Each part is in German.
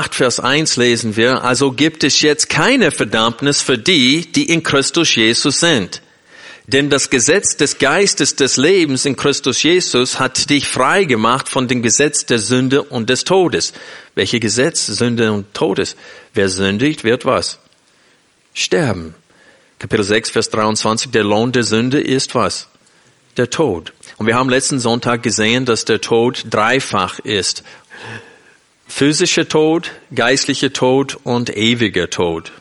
8, Vers 1 lesen wir, also gibt es jetzt keine Verdammnis für die, die in Christus Jesus sind. Denn das Gesetz des Geistes des Lebens in Christus Jesus hat dich frei gemacht von dem Gesetz der Sünde und des Todes. Welche Gesetz? Sünde und Todes. Wer sündigt, wird was? Sterben. Kapitel 6, Vers 23, der Lohn der Sünde ist was? Der Tod. Und wir haben letzten Sonntag gesehen, dass der Tod dreifach ist physischer Tod, geistlicher Tod und ewiger Tod.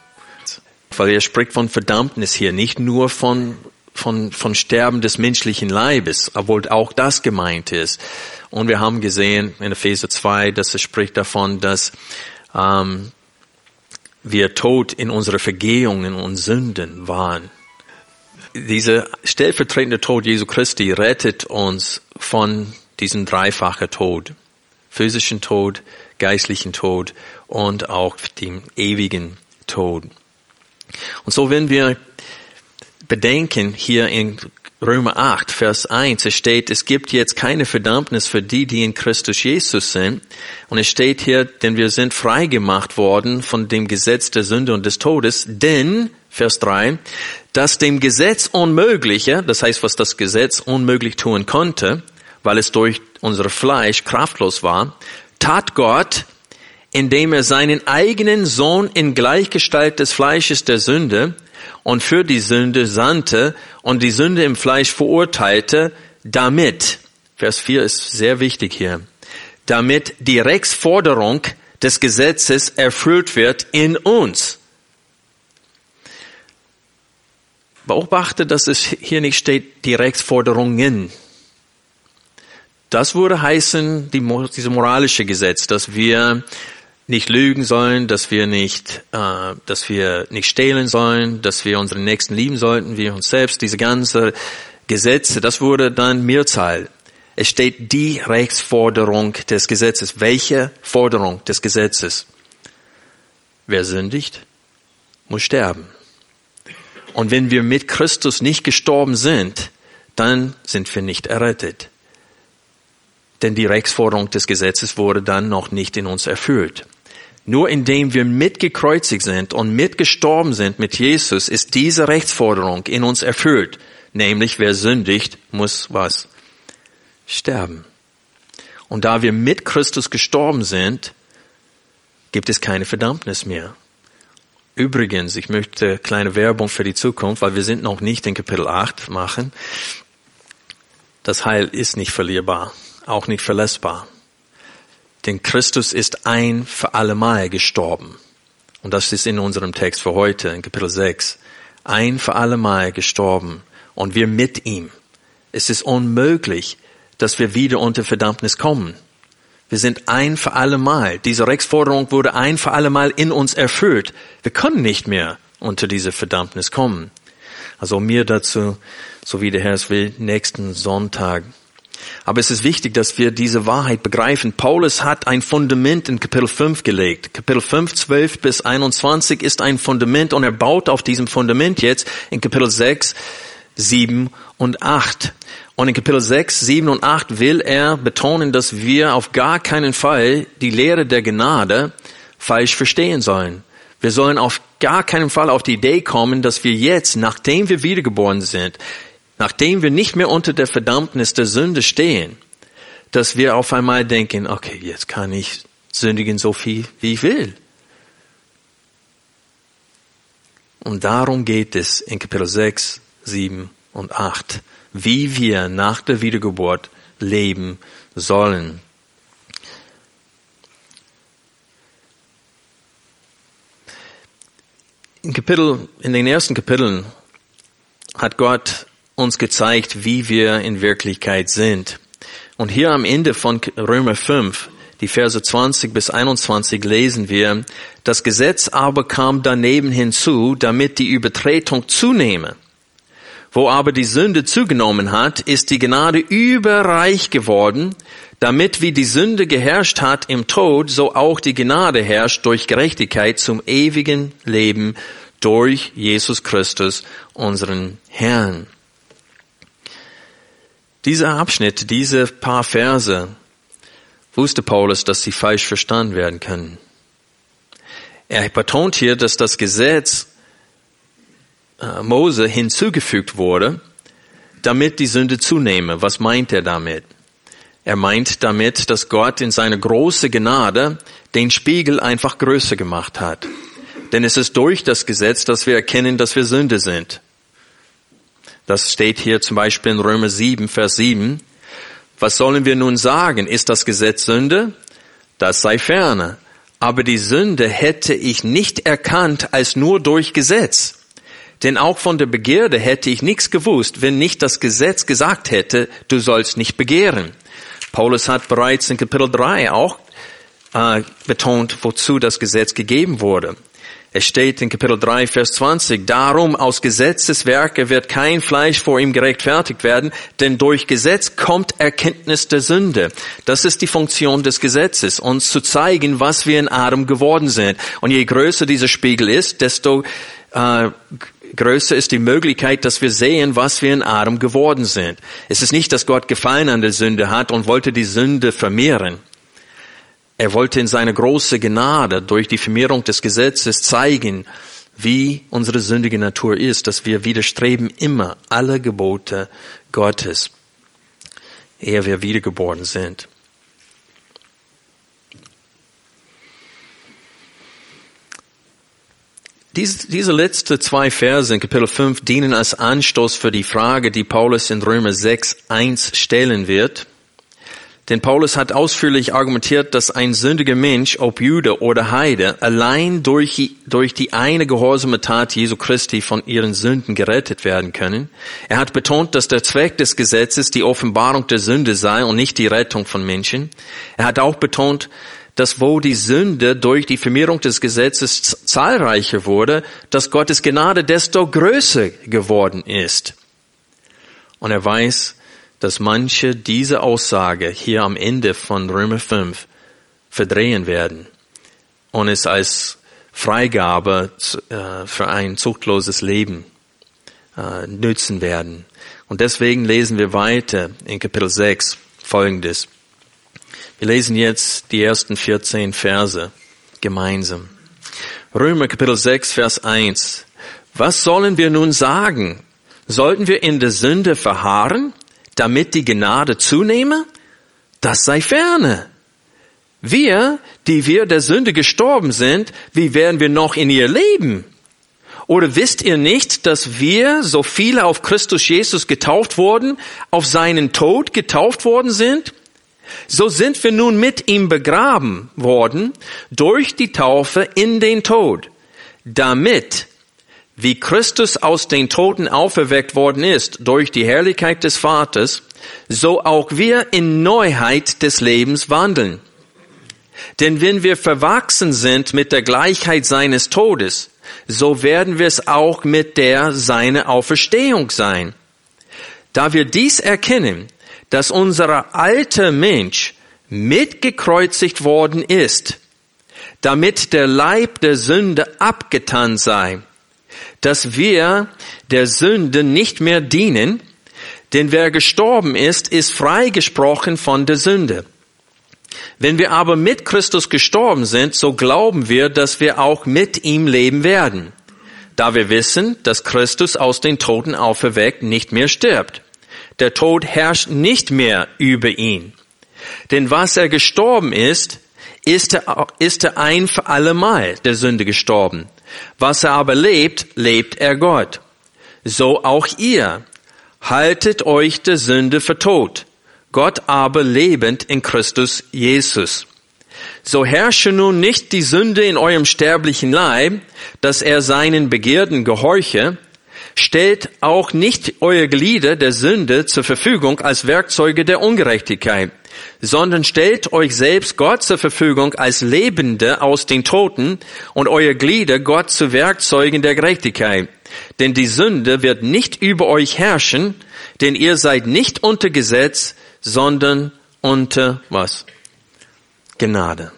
Weil er spricht von Verdammnis hier, nicht nur von, von, von Sterben des menschlichen Leibes, obwohl auch das gemeint ist. Und wir haben gesehen in Epheser 2, dass er spricht davon, dass ähm, wir tot in unsere Vergehungen und Sünden waren. Dieser stellvertretende Tod Jesu Christi rettet uns von diesem dreifachen Tod. Physischen Tod, geistlichen Tod und auch dem ewigen Tod. Und so wenn wir bedenken hier in Römer 8, Vers 1, es steht, es gibt jetzt keine Verdammnis für die, die in Christus Jesus sind. Und es steht hier, denn wir sind frei gemacht worden von dem Gesetz der Sünde und des Todes, denn, Vers 3, dass dem Gesetz Unmögliche, das heißt, was das Gesetz unmöglich tun konnte, weil es durch unser Fleisch kraftlos war, tat Gott, indem er seinen eigenen Sohn in Gleichgestalt des Fleisches der Sünde und für die Sünde sandte und die Sünde im Fleisch verurteilte, damit, Vers 4 ist sehr wichtig hier, damit die Rechtsforderung des Gesetzes erfüllt wird in uns. Beobachte, dass es hier nicht steht, die Rechtsforderungen. Das würde heißen, die, diese moralische Gesetz, dass wir nicht lügen sollen, dass wir nicht, äh, dass wir nicht stehlen sollen, dass wir unseren Nächsten lieben sollten, wie uns selbst. Diese ganze Gesetze, das wurde dann Mehrzahl. Es steht die Rechtsforderung des Gesetzes. Welche Forderung des Gesetzes? Wer sündigt, muss sterben. Und wenn wir mit Christus nicht gestorben sind, dann sind wir nicht errettet denn die Rechtsforderung des Gesetzes wurde dann noch nicht in uns erfüllt. Nur indem wir mitgekreuzigt sind und mitgestorben sind mit Jesus, ist diese Rechtsforderung in uns erfüllt. Nämlich, wer sündigt, muss was? Sterben. Und da wir mit Christus gestorben sind, gibt es keine Verdammnis mehr. Übrigens, ich möchte kleine Werbung für die Zukunft, weil wir sind noch nicht in Kapitel 8 machen. Das Heil ist nicht verlierbar auch nicht verlässbar. Denn Christus ist ein für allemal gestorben. Und das ist in unserem Text für heute, in Kapitel 6. Ein für allemal gestorben. Und wir mit ihm. Es ist unmöglich, dass wir wieder unter Verdammnis kommen. Wir sind ein für allemal. Diese Rechtsforderung wurde ein für allemal in uns erfüllt. Wir können nicht mehr unter diese Verdammnis kommen. Also mir dazu, so wie der Herr es will, nächsten Sonntag aber es ist wichtig, dass wir diese Wahrheit begreifen. Paulus hat ein Fundament in Kapitel 5 gelegt. Kapitel 5, 12 bis 21 ist ein Fundament und er baut auf diesem Fundament jetzt in Kapitel 6, 7 und 8. Und in Kapitel 6, 7 und 8 will er betonen, dass wir auf gar keinen Fall die Lehre der Gnade falsch verstehen sollen. Wir sollen auf gar keinen Fall auf die Idee kommen, dass wir jetzt, nachdem wir wiedergeboren sind, nachdem wir nicht mehr unter der Verdammnis der Sünde stehen, dass wir auf einmal denken, okay, jetzt kann ich sündigen so viel, wie ich will. Und darum geht es in Kapitel 6, 7 und 8, wie wir nach der Wiedergeburt leben sollen. In Kapitel, in den ersten Kapiteln hat Gott uns gezeigt, wie wir in Wirklichkeit sind. Und hier am Ende von Römer 5, die Verse 20 bis 21 lesen wir, das Gesetz aber kam daneben hinzu, damit die Übertretung zunehme. Wo aber die Sünde zugenommen hat, ist die Gnade überreich geworden, damit wie die Sünde geherrscht hat im Tod, so auch die Gnade herrscht durch Gerechtigkeit zum ewigen Leben durch Jesus Christus, unseren Herrn. Dieser Abschnitt, diese paar Verse, wusste Paulus, dass sie falsch verstanden werden können. Er betont hier, dass das Gesetz äh, Mose hinzugefügt wurde, damit die Sünde zunehme. Was meint er damit? Er meint damit, dass Gott in seiner großen Gnade den Spiegel einfach größer gemacht hat. Denn es ist durch das Gesetz, dass wir erkennen, dass wir Sünde sind. Das steht hier zum Beispiel in Römer 7, Vers 7. Was sollen wir nun sagen? Ist das Gesetz Sünde? Das sei ferne. Aber die Sünde hätte ich nicht erkannt als nur durch Gesetz. Denn auch von der Begierde hätte ich nichts gewusst, wenn nicht das Gesetz gesagt hätte, du sollst nicht begehren. Paulus hat bereits in Kapitel 3 auch äh, betont, wozu das Gesetz gegeben wurde. Es steht in Kapitel 3, Vers 20, darum aus Gesetzeswerke wird kein Fleisch vor ihm gerechtfertigt werden, denn durch Gesetz kommt Erkenntnis der Sünde. Das ist die Funktion des Gesetzes, uns zu zeigen, was wir in Adam geworden sind. Und je größer dieser Spiegel ist, desto äh, größer ist die Möglichkeit, dass wir sehen, was wir in Adam geworden sind. Es ist nicht, dass Gott Gefallen an der Sünde hat und wollte die Sünde vermehren. Er wollte in seiner großen Gnade durch die Vermehrung des Gesetzes zeigen, wie unsere sündige Natur ist, dass wir widerstreben immer alle Gebote Gottes, ehe wir wiedergeboren sind. Diese, diese letzten zwei Verse in Kapitel 5 dienen als Anstoß für die Frage, die Paulus in Römer 6, 1 stellen wird. Denn Paulus hat ausführlich argumentiert, dass ein sündiger Mensch, ob Jude oder Heide, allein durch, durch die eine gehorsame Tat Jesu Christi von ihren Sünden gerettet werden können. Er hat betont, dass der Zweck des Gesetzes die Offenbarung der Sünde sei und nicht die Rettung von Menschen. Er hat auch betont, dass wo die Sünde durch die Vermehrung des Gesetzes zahlreicher wurde, dass Gottes Gnade desto größer geworden ist. Und er weiß, dass manche diese Aussage hier am Ende von Römer 5 verdrehen werden und es als Freigabe äh, für ein zuchtloses Leben äh, nützen werden. Und deswegen lesen wir weiter in Kapitel 6 Folgendes. Wir lesen jetzt die ersten 14 Verse gemeinsam. Römer Kapitel 6, Vers 1. Was sollen wir nun sagen? Sollten wir in der Sünde verharren, damit die Gnade zunehme? Das sei ferne. Wir, die wir der Sünde gestorben sind, wie werden wir noch in ihr leben? Oder wisst ihr nicht, dass wir, so viele auf Christus Jesus getauft wurden, auf seinen Tod getauft worden sind? So sind wir nun mit ihm begraben worden durch die Taufe in den Tod, damit, wie Christus aus den Toten auferweckt worden ist durch die Herrlichkeit des Vaters, so auch wir in Neuheit des Lebens wandeln. Denn wenn wir verwachsen sind mit der Gleichheit seines Todes, so werden wir es auch mit der seine Auferstehung sein. Da wir dies erkennen, dass unser alter Mensch mitgekreuzigt worden ist, damit der Leib der Sünde abgetan sei, dass wir der Sünde nicht mehr dienen, denn wer gestorben ist, ist freigesprochen von der Sünde. Wenn wir aber mit Christus gestorben sind, so glauben wir, dass wir auch mit ihm leben werden, da wir wissen, dass Christus aus den Toten auferweckt nicht mehr stirbt. Der Tod herrscht nicht mehr über ihn. Denn was er gestorben ist, ist er, ist er ein für allemal der Sünde gestorben. Was er aber lebt, lebt er Gott. So auch ihr. Haltet euch der Sünde für tot. Gott aber lebend in Christus Jesus. So herrsche nun nicht die Sünde in eurem sterblichen Leib, dass er seinen Begierden gehorche, stellt auch nicht eure Glieder der Sünde zur Verfügung als Werkzeuge der Ungerechtigkeit. Sondern stellt euch selbst Gott zur Verfügung als Lebende aus den Toten und euer Glieder Gott zu Werkzeugen der Gerechtigkeit. Denn die Sünde wird nicht über euch herrschen, denn ihr seid nicht unter Gesetz, sondern unter was? Gnade.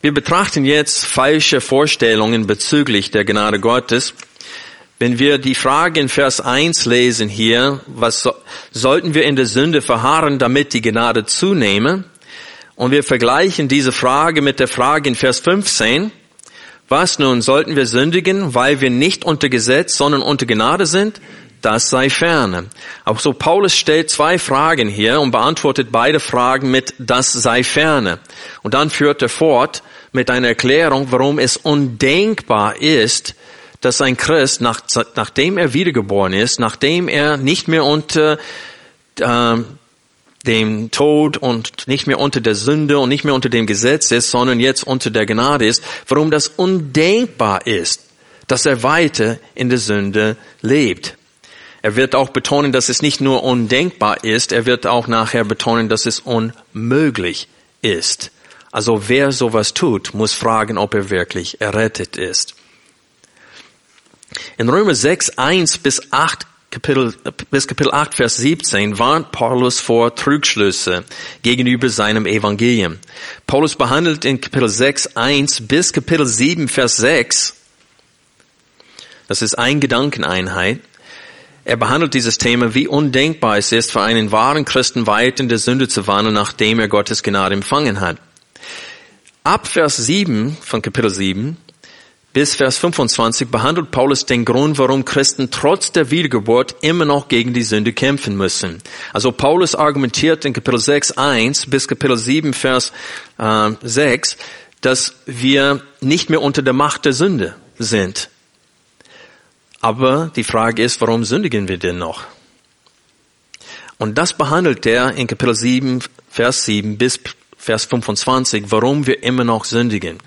Wir betrachten jetzt falsche Vorstellungen bezüglich der Gnade Gottes. Wenn wir die Frage in Vers 1 lesen hier, was so, sollten wir in der Sünde verharren, damit die Gnade zunehme? Und wir vergleichen diese Frage mit der Frage in Vers 15. Was nun, sollten wir sündigen, weil wir nicht unter Gesetz, sondern unter Gnade sind? Das sei ferne. Auch so Paulus stellt zwei Fragen hier und beantwortet beide Fragen mit das sei ferne. Und dann führt er fort mit einer Erklärung, warum es undenkbar ist, dass ein Christ, nach, nachdem er wiedergeboren ist, nachdem er nicht mehr unter äh, dem Tod und nicht mehr unter der Sünde und nicht mehr unter dem Gesetz ist, sondern jetzt unter der Gnade ist, warum das undenkbar ist, dass er weiter in der Sünde lebt. Er wird auch betonen, dass es nicht nur undenkbar ist, er wird auch nachher betonen, dass es unmöglich ist. Also wer sowas tut, muss fragen, ob er wirklich errettet ist. In Römer 6, 1 bis 8 Kapitel, bis Kapitel 8, Vers 17 warnt Paulus vor Trugschlüsse gegenüber seinem Evangelium. Paulus behandelt in Kapitel 6, 1 bis Kapitel 7, Vers 6, das ist ein Gedankeneinheit, er behandelt dieses Thema, wie undenkbar es ist, für einen wahren Christen weit in der Sünde zu wandeln, nachdem er Gottes Gnade empfangen hat. Ab Vers 7 von Kapitel 7 bis Vers 25 behandelt Paulus den Grund, warum Christen trotz der Wiedergeburt immer noch gegen die Sünde kämpfen müssen. Also Paulus argumentiert in Kapitel 6, 1 bis Kapitel 7, Vers äh, 6, dass wir nicht mehr unter der Macht der Sünde sind. Aber die Frage ist, warum sündigen wir denn noch? Und das behandelt er in Kapitel 7, Vers 7 bis Vers 25, warum wir immer noch sündigen.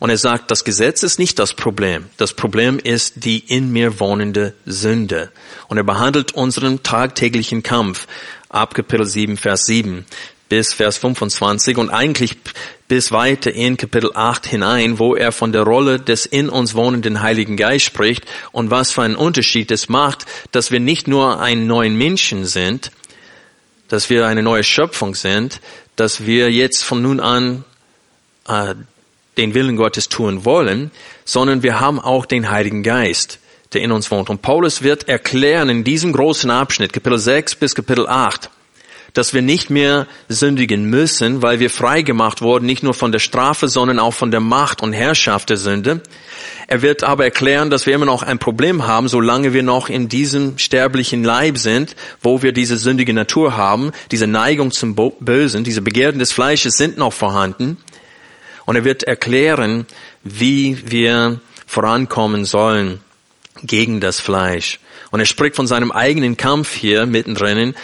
Und er sagt, das Gesetz ist nicht das Problem. Das Problem ist die in mir wohnende Sünde. Und er behandelt unseren tagtäglichen Kampf ab Kapitel 7, Vers 7 bis Vers 25 und eigentlich bis weiter in Kapitel 8 hinein, wo er von der Rolle des in uns wohnenden Heiligen Geist spricht und was für einen Unterschied es macht, dass wir nicht nur ein neuen Menschen sind, dass wir eine neue Schöpfung sind, dass wir jetzt von nun an äh, den Willen Gottes tun wollen, sondern wir haben auch den Heiligen Geist, der in uns wohnt. Und Paulus wird erklären in diesem großen Abschnitt, Kapitel 6 bis Kapitel 8, dass wir nicht mehr sündigen müssen, weil wir frei gemacht wurden, nicht nur von der Strafe, sondern auch von der Macht und Herrschaft der Sünde. Er wird aber erklären, dass wir immer noch ein Problem haben, solange wir noch in diesem sterblichen Leib sind, wo wir diese sündige Natur haben, diese Neigung zum Bösen, diese Begehren des Fleisches sind noch vorhanden. Und er wird erklären, wie wir vorankommen sollen gegen das Fleisch. Und er spricht von seinem eigenen Kampf hier mittendrin.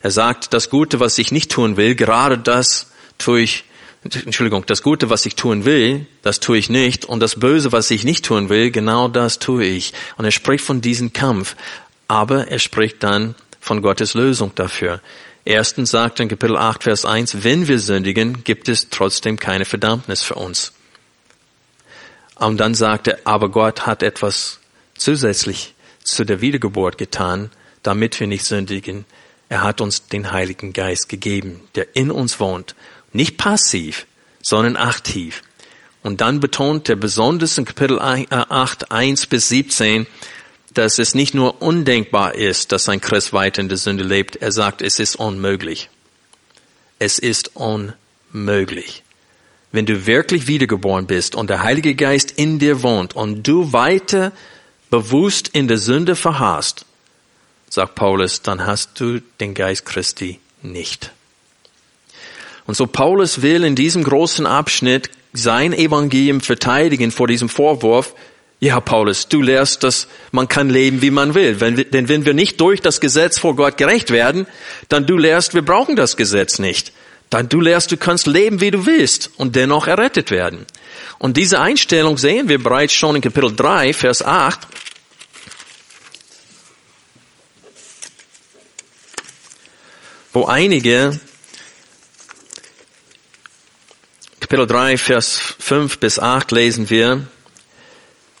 Er sagt, das Gute, was ich nicht tun will, gerade das tue ich Entschuldigung, das Gute, was ich tun will, das tue ich nicht. Und das Böse, was ich nicht tun will, genau das tue ich. Und er spricht von diesem Kampf. Aber er spricht dann von Gottes Lösung dafür. Erstens sagt in Kapitel 8, Vers 1, wenn wir sündigen, gibt es trotzdem keine Verdammnis für uns. Und dann sagt er, aber Gott hat etwas zusätzlich zu der Wiedergeburt getan, damit wir nicht sündigen. Er hat uns den Heiligen Geist gegeben, der in uns wohnt nicht passiv, sondern aktiv. Und dann betont er besonders in Kapitel 8, 1 bis 17, dass es nicht nur undenkbar ist, dass ein Christ weiter in der Sünde lebt. Er sagt, es ist unmöglich. Es ist unmöglich. Wenn du wirklich wiedergeboren bist und der Heilige Geist in dir wohnt und du weiter bewusst in der Sünde verharrst, sagt Paulus, dann hast du den Geist Christi nicht. Und so Paulus will in diesem großen Abschnitt sein Evangelium verteidigen vor diesem Vorwurf. Ja, Paulus, du lehrst, dass man kann leben, wie man will. Wenn denn wenn wir nicht durch das Gesetz vor Gott gerecht werden, dann du lehrst, wir brauchen das Gesetz nicht. Dann du lehrst, du kannst leben, wie du willst und dennoch errettet werden. Und diese Einstellung sehen wir bereits schon in Kapitel 3, Vers 8. wo einige, Kapitel 3, Vers 5 bis 8 lesen wir,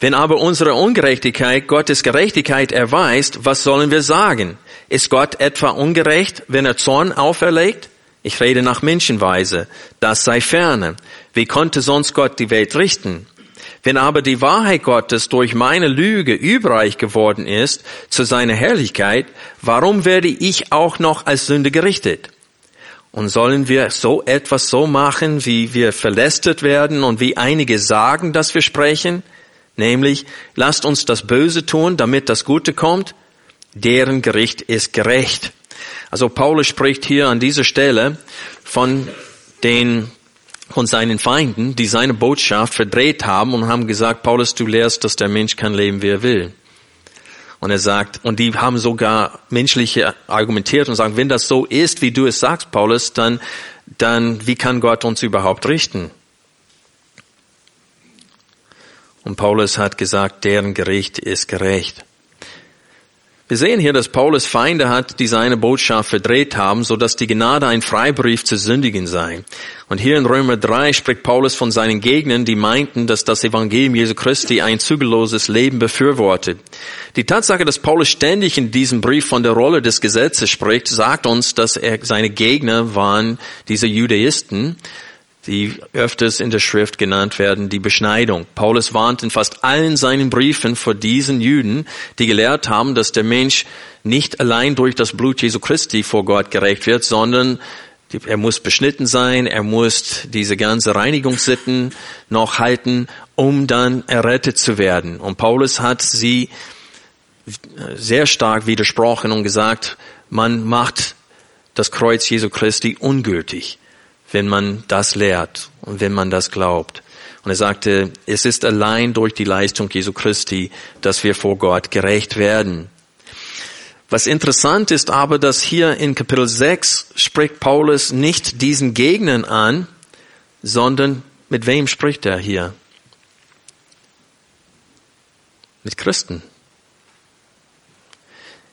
wenn aber unsere Ungerechtigkeit Gottes Gerechtigkeit erweist, was sollen wir sagen? Ist Gott etwa ungerecht, wenn er Zorn auferlegt? Ich rede nach Menschenweise. Das sei ferne. Wie konnte sonst Gott die Welt richten? Wenn aber die Wahrheit Gottes durch meine Lüge überreich geworden ist zu seiner Herrlichkeit, warum werde ich auch noch als Sünde gerichtet? Und sollen wir so etwas so machen, wie wir verlästet werden und wie einige sagen, dass wir sprechen? Nämlich, lasst uns das Böse tun, damit das Gute kommt. Deren Gericht ist gerecht. Also Paulus spricht hier an dieser Stelle von den von seinen Feinden, die seine Botschaft verdreht haben und haben gesagt, Paulus, du lehrst, dass der Mensch kann leben, wie er will. Und er sagt, und die haben sogar menschliche argumentiert und sagen, wenn das so ist, wie du es sagst, Paulus, dann, dann, wie kann Gott uns überhaupt richten? Und Paulus hat gesagt, deren Gericht ist gerecht. Wir sehen hier, dass Paulus Feinde hat, die seine Botschaft verdreht haben, so dass die Gnade ein Freibrief zu sündigen sei. Und hier in Römer 3 spricht Paulus von seinen Gegnern, die meinten, dass das Evangelium Jesu Christi ein zügelloses Leben befürwortet. Die Tatsache, dass Paulus ständig in diesem Brief von der Rolle des Gesetzes spricht, sagt uns, dass er, seine Gegner waren diese Judaisten, die öfters in der Schrift genannt werden, die Beschneidung. Paulus warnt in fast allen seinen Briefen vor diesen Juden, die gelehrt haben, dass der Mensch nicht allein durch das Blut Jesu Christi vor Gott gerecht wird, sondern er muss beschnitten sein, er muss diese ganze Reinigungssitten noch halten, um dann errettet zu werden. Und Paulus hat sie sehr stark widersprochen und gesagt, man macht das Kreuz Jesu Christi ungültig wenn man das lehrt und wenn man das glaubt. Und er sagte, es ist allein durch die Leistung Jesu Christi, dass wir vor Gott gerecht werden. Was interessant ist aber, dass hier in Kapitel 6 spricht Paulus nicht diesen Gegnern an, sondern mit wem spricht er hier? Mit Christen.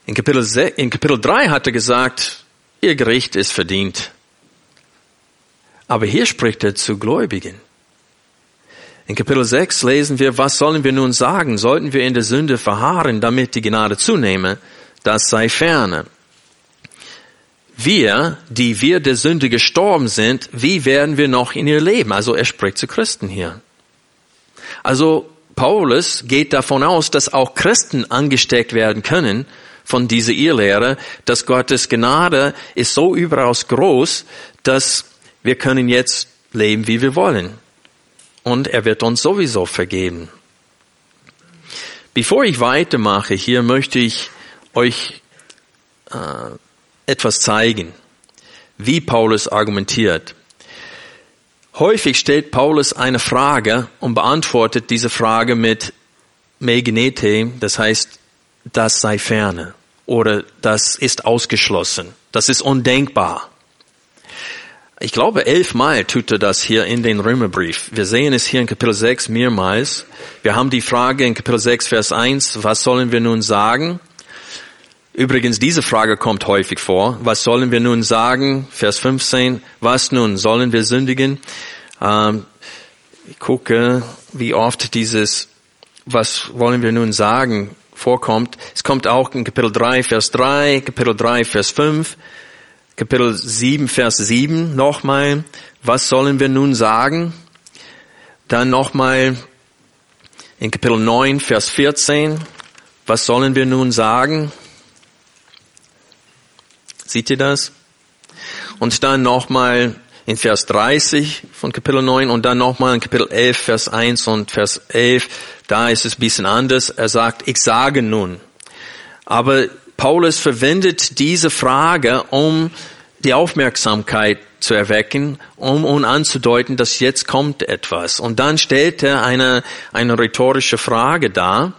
In Kapitel, 6, in Kapitel 3 hat er gesagt, ihr Gericht ist verdient. Aber hier spricht er zu Gläubigen. In Kapitel 6 lesen wir, was sollen wir nun sagen? Sollten wir in der Sünde verharren, damit die Gnade zunehme? Das sei ferne. Wir, die wir der Sünde gestorben sind, wie werden wir noch in ihr leben? Also er spricht zu Christen hier. Also Paulus geht davon aus, dass auch Christen angesteckt werden können von dieser Irrlehre, dass Gottes Gnade ist so überaus groß, dass wir können jetzt leben, wie wir wollen. Und er wird uns sowieso vergeben. Bevor ich weitermache, hier möchte ich euch äh, etwas zeigen, wie Paulus argumentiert. Häufig stellt Paulus eine Frage und beantwortet diese Frage mit Megenete, das heißt, das sei ferne oder das ist ausgeschlossen, das ist undenkbar. Ich glaube, elfmal tut er das hier in den Römerbrief. Wir sehen es hier in Kapitel 6 mehrmals. Wir haben die Frage in Kapitel 6, Vers 1, was sollen wir nun sagen? Übrigens, diese Frage kommt häufig vor. Was sollen wir nun sagen? Vers 15, was nun? Sollen wir sündigen? Ähm, ich gucke, wie oft dieses, was wollen wir nun sagen, vorkommt. Es kommt auch in Kapitel 3, Vers 3, Kapitel 3, Vers 5, Kapitel 7, Vers 7 nochmal, was sollen wir nun sagen? Dann nochmal in Kapitel 9, Vers 14, was sollen wir nun sagen? Seht ihr das? Und dann nochmal in Vers 30 von Kapitel 9 und dann nochmal in Kapitel 11, Vers 1 und Vers 11. Da ist es ein bisschen anders. Er sagt, ich sage nun. Aber Paulus verwendet diese Frage, um die Aufmerksamkeit zu erwecken, um, um anzudeuten, dass jetzt kommt etwas. Und dann stellt er eine, eine rhetorische Frage dar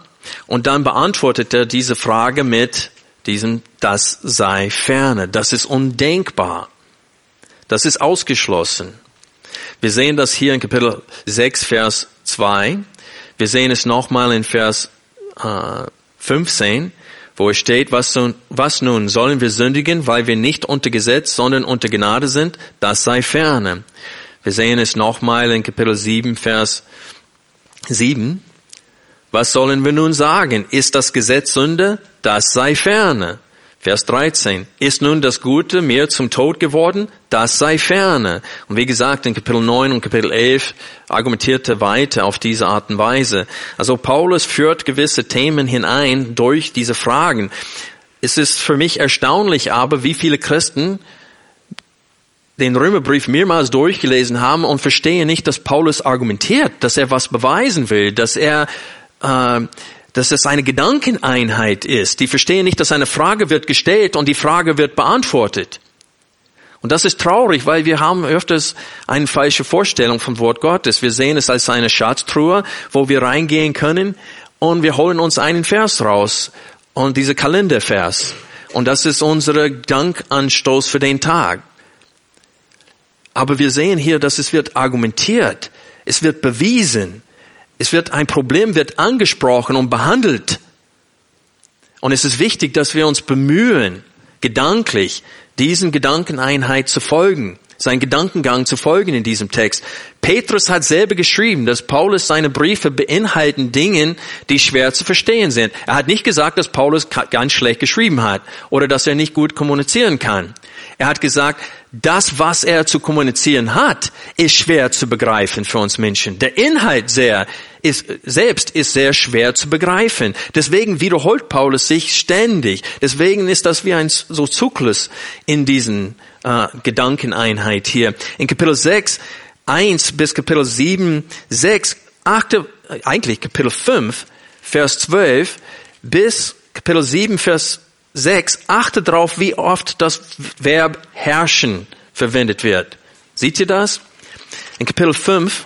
und dann beantwortet er diese Frage mit diesem, das sei ferne, das ist undenkbar, das ist ausgeschlossen. Wir sehen das hier in Kapitel 6, Vers 2. Wir sehen es nochmal in Vers äh, 15 wo es steht, was, was nun sollen wir sündigen, weil wir nicht unter Gesetz, sondern unter Gnade sind, das sei ferne. Wir sehen es nochmal in Kapitel 7, Vers 7. Was sollen wir nun sagen? Ist das Gesetz Sünde? Das sei ferne. Vers 13. Ist nun das Gute mehr zum Tod geworden? Das sei ferne. Und wie gesagt, in Kapitel 9 und Kapitel 11 argumentierte weiter auf diese Art und Weise. Also Paulus führt gewisse Themen hinein durch diese Fragen. Es ist für mich erstaunlich aber, wie viele Christen den Römerbrief mehrmals durchgelesen haben und verstehen nicht, dass Paulus argumentiert, dass er was beweisen will, dass er äh, dass es eine Gedankeneinheit ist. Die verstehen nicht, dass eine Frage wird gestellt und die Frage wird beantwortet. Und das ist traurig, weil wir haben öfters eine falsche Vorstellung vom Wort Gottes. Wir sehen es als eine Schatztruhe, wo wir reingehen können und wir holen uns einen Vers raus und diese Kalendervers. Und das ist unser Dankanstoß für den Tag. Aber wir sehen hier, dass es wird argumentiert, es wird bewiesen, es wird ein Problem wird angesprochen und behandelt. Und es ist wichtig, dass wir uns bemühen, gedanklich diesen Gedankeneinheit zu folgen, sein Gedankengang zu folgen in diesem Text. Petrus hat selber geschrieben, dass Paulus seine Briefe beinhalten Dingen, die schwer zu verstehen sind. Er hat nicht gesagt, dass Paulus ganz schlecht geschrieben hat oder dass er nicht gut kommunizieren kann. Er hat gesagt, das, was er zu kommunizieren hat, ist schwer zu begreifen für uns Menschen. Der Inhalt sehr ist, selbst ist sehr schwer zu begreifen. Deswegen wiederholt Paulus sich ständig. Deswegen ist das wie ein so Zyklus in diesen äh, Gedankeneinheit hier. In Kapitel 6, 1 bis Kapitel 7, 6, 8, eigentlich Kapitel 5, Vers 12 bis Kapitel 7, Vers 6, achte darauf, wie oft das Verb herrschen verwendet wird. Seht ihr das? In Kapitel 5,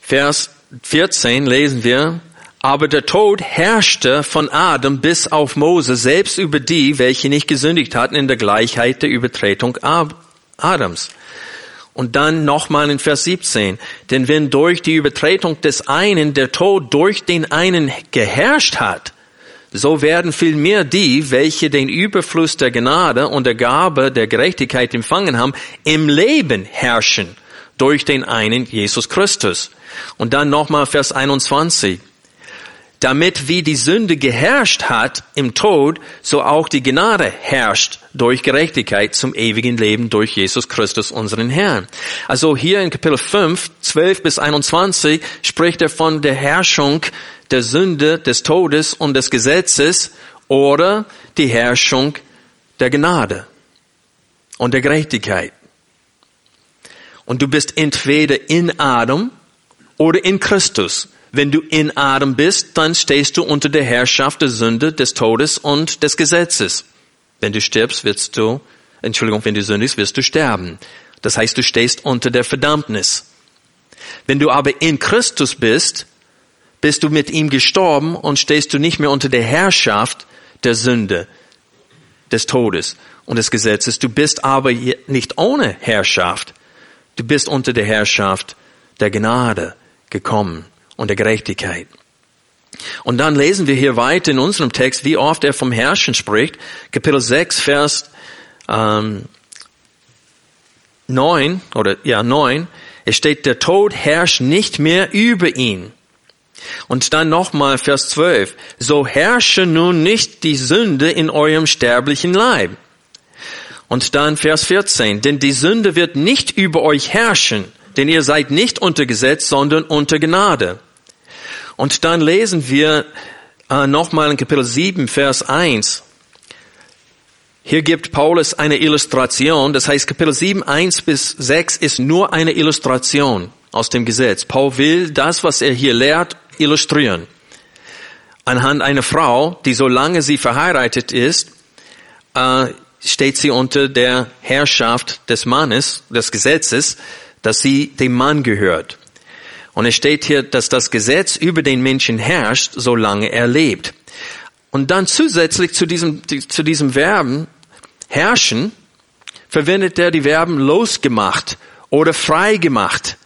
Vers 14 lesen wir, aber der Tod herrschte von Adam bis auf Mose, selbst über die, welche nicht gesündigt hatten in der Gleichheit der Übertretung Adams. Und dann nochmal in Vers 17. Denn wenn durch die Übertretung des einen der Tod durch den einen geherrscht hat, so werden vielmehr die, welche den Überfluss der Gnade und der Gabe der Gerechtigkeit empfangen haben, im Leben herrschen durch den einen Jesus Christus. Und dann nochmal Vers 21. Damit wie die Sünde geherrscht hat im Tod, so auch die Gnade herrscht durch Gerechtigkeit zum ewigen Leben durch Jesus Christus, unseren Herrn. Also hier in Kapitel 5, 12 bis 21 spricht er von der Herrschung der Sünde, des Todes und des Gesetzes oder die Herrschung der Gnade und der Gerechtigkeit. Und du bist entweder in Adam oder in Christus. Wenn du in Adam bist, dann stehst du unter der Herrschaft der Sünde, des Todes und des Gesetzes. Wenn du stirbst, wirst du, Entschuldigung, wenn du sündigst, wirst du sterben. Das heißt, du stehst unter der Verdammnis. Wenn du aber in Christus bist, bist du mit ihm gestorben und stehst du nicht mehr unter der Herrschaft der Sünde, des Todes und des Gesetzes. Du bist aber nicht ohne Herrschaft. Du bist unter der Herrschaft der Gnade gekommen und der Gerechtigkeit. Und dann lesen wir hier weiter in unserem Text, wie oft er vom Herrschen spricht. Kapitel 6, Vers ähm, 9 oder ja 9. Es steht, der Tod herrscht nicht mehr über ihn. Und dann nochmal Vers 12. So herrsche nun nicht die Sünde in eurem sterblichen Leib. Und dann Vers 14. Denn die Sünde wird nicht über euch herrschen, denn ihr seid nicht unter Gesetz, sondern unter Gnade. Und dann lesen wir äh, nochmal in Kapitel 7, Vers 1. Hier gibt Paulus eine Illustration. Das heißt, Kapitel 7, 1 bis 6 ist nur eine Illustration aus dem Gesetz. Paul will das, was er hier lehrt, illustrieren. Anhand einer Frau, die solange sie verheiratet ist, äh, steht sie unter der Herrschaft des Mannes, des Gesetzes, dass sie dem Mann gehört. Und es steht hier, dass das Gesetz über den Menschen herrscht, solange er lebt. Und dann zusätzlich zu diesem, zu diesem Verben herrschen, verwendet er die Verben losgemacht oder freigemacht.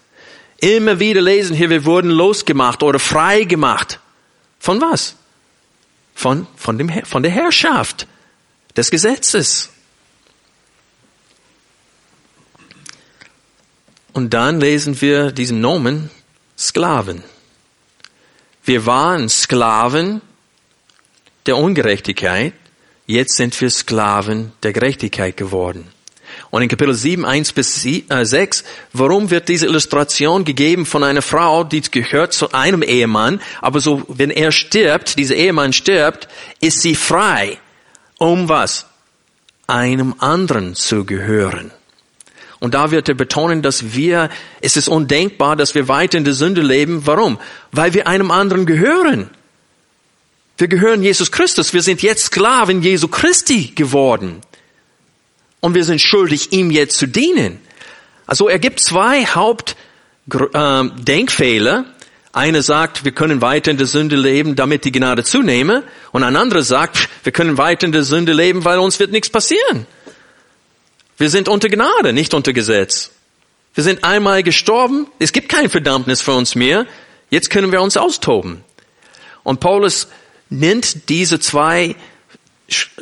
Immer wieder lesen hier, wir wurden losgemacht oder frei gemacht. Von was? von, von, dem, von der Herrschaft des Gesetzes. Und dann lesen wir diesen Nomen Sklaven. Wir waren Sklaven der Ungerechtigkeit, jetzt sind wir Sklaven der Gerechtigkeit geworden. Und in Kapitel 7, 1 bis 6, äh, warum wird diese Illustration gegeben von einer Frau, die gehört zu einem Ehemann, aber so, wenn er stirbt, dieser Ehemann stirbt, ist sie frei, um was? Einem anderen zu gehören. Und da wird er betonen, dass wir, es ist undenkbar, dass wir weiter in der Sünde leben. Warum? Weil wir einem anderen gehören. Wir gehören Jesus Christus. Wir sind jetzt Sklaven Jesu Christi geworden. Und wir sind schuldig, ihm jetzt zu dienen. Also er gibt zwei Hauptdenkfehler. Äh, Eine sagt, wir können weiter in der Sünde leben, damit die Gnade zunehme. Und ein anderer sagt, wir können weiter in der Sünde leben, weil uns wird nichts passieren. Wir sind unter Gnade, nicht unter Gesetz. Wir sind einmal gestorben. Es gibt kein Verdammnis für uns mehr. Jetzt können wir uns austoben. Und Paulus nennt diese zwei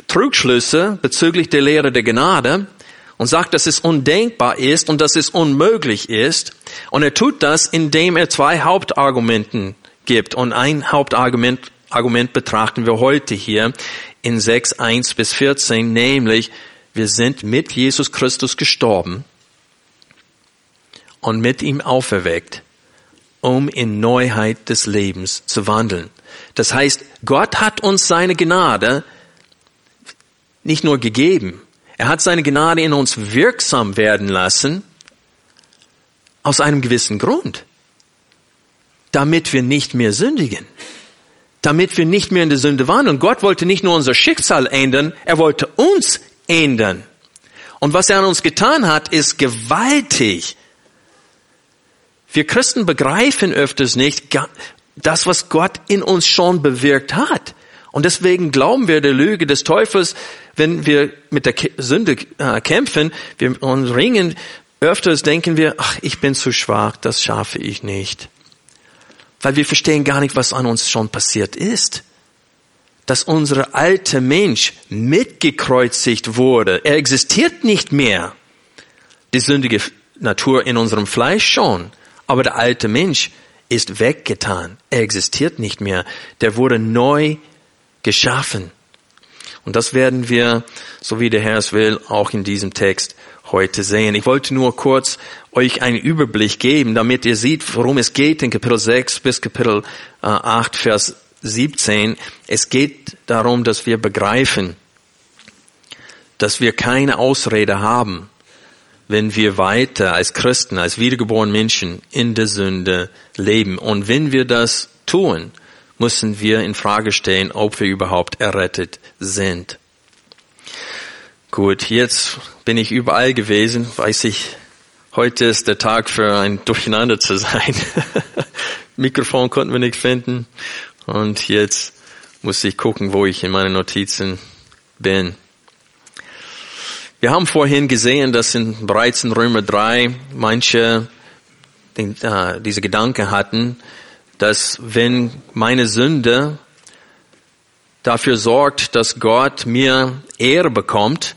Trugschlüsse bezüglich der Lehre der Gnade und sagt, dass es undenkbar ist und dass es unmöglich ist. Und er tut das, indem er zwei Hauptargumenten gibt. Und ein Hauptargument Argument betrachten wir heute hier in 6, 1 bis 14, nämlich wir sind mit Jesus Christus gestorben und mit ihm auferweckt, um in Neuheit des Lebens zu wandeln. Das heißt, Gott hat uns seine Gnade nicht nur gegeben, er hat seine Gnade in uns wirksam werden lassen, aus einem gewissen Grund, damit wir nicht mehr sündigen, damit wir nicht mehr in der Sünde wandeln. Gott wollte nicht nur unser Schicksal ändern, er wollte uns ändern. Und was er an uns getan hat, ist gewaltig. Wir Christen begreifen öfters nicht das, was Gott in uns schon bewirkt hat. Und deswegen glauben wir der Lüge des Teufels, wenn wir mit der Sünde äh, kämpfen, wir uns ringen, öfters denken wir, ach, ich bin zu schwach, das schaffe ich nicht. Weil wir verstehen gar nicht, was an uns schon passiert ist dass unser alter Mensch mitgekreuzigt wurde. Er existiert nicht mehr. Die sündige Natur in unserem Fleisch schon. Aber der alte Mensch ist weggetan. Er existiert nicht mehr. Der wurde neu geschaffen. Und das werden wir, so wie der Herr es will, auch in diesem Text heute sehen. Ich wollte nur kurz euch einen Überblick geben, damit ihr seht, worum es geht in Kapitel 6 bis Kapitel 8, äh, Vers 17. Es geht darum, dass wir begreifen, dass wir keine Ausrede haben, wenn wir weiter als Christen, als wiedergeborene Menschen in der Sünde leben. Und wenn wir das tun, müssen wir in Frage stellen, ob wir überhaupt errettet sind. Gut, jetzt bin ich überall gewesen, weiß ich, heute ist der Tag für ein Durcheinander zu sein. Mikrofon konnten wir nicht finden und jetzt muss ich gucken, wo ich in meinen Notizen bin. Wir haben vorhin gesehen, dass in, bereits in Römer 3 manche den, äh, diese Gedanken hatten, dass wenn meine Sünde dafür sorgt, dass Gott mir Ehre bekommt,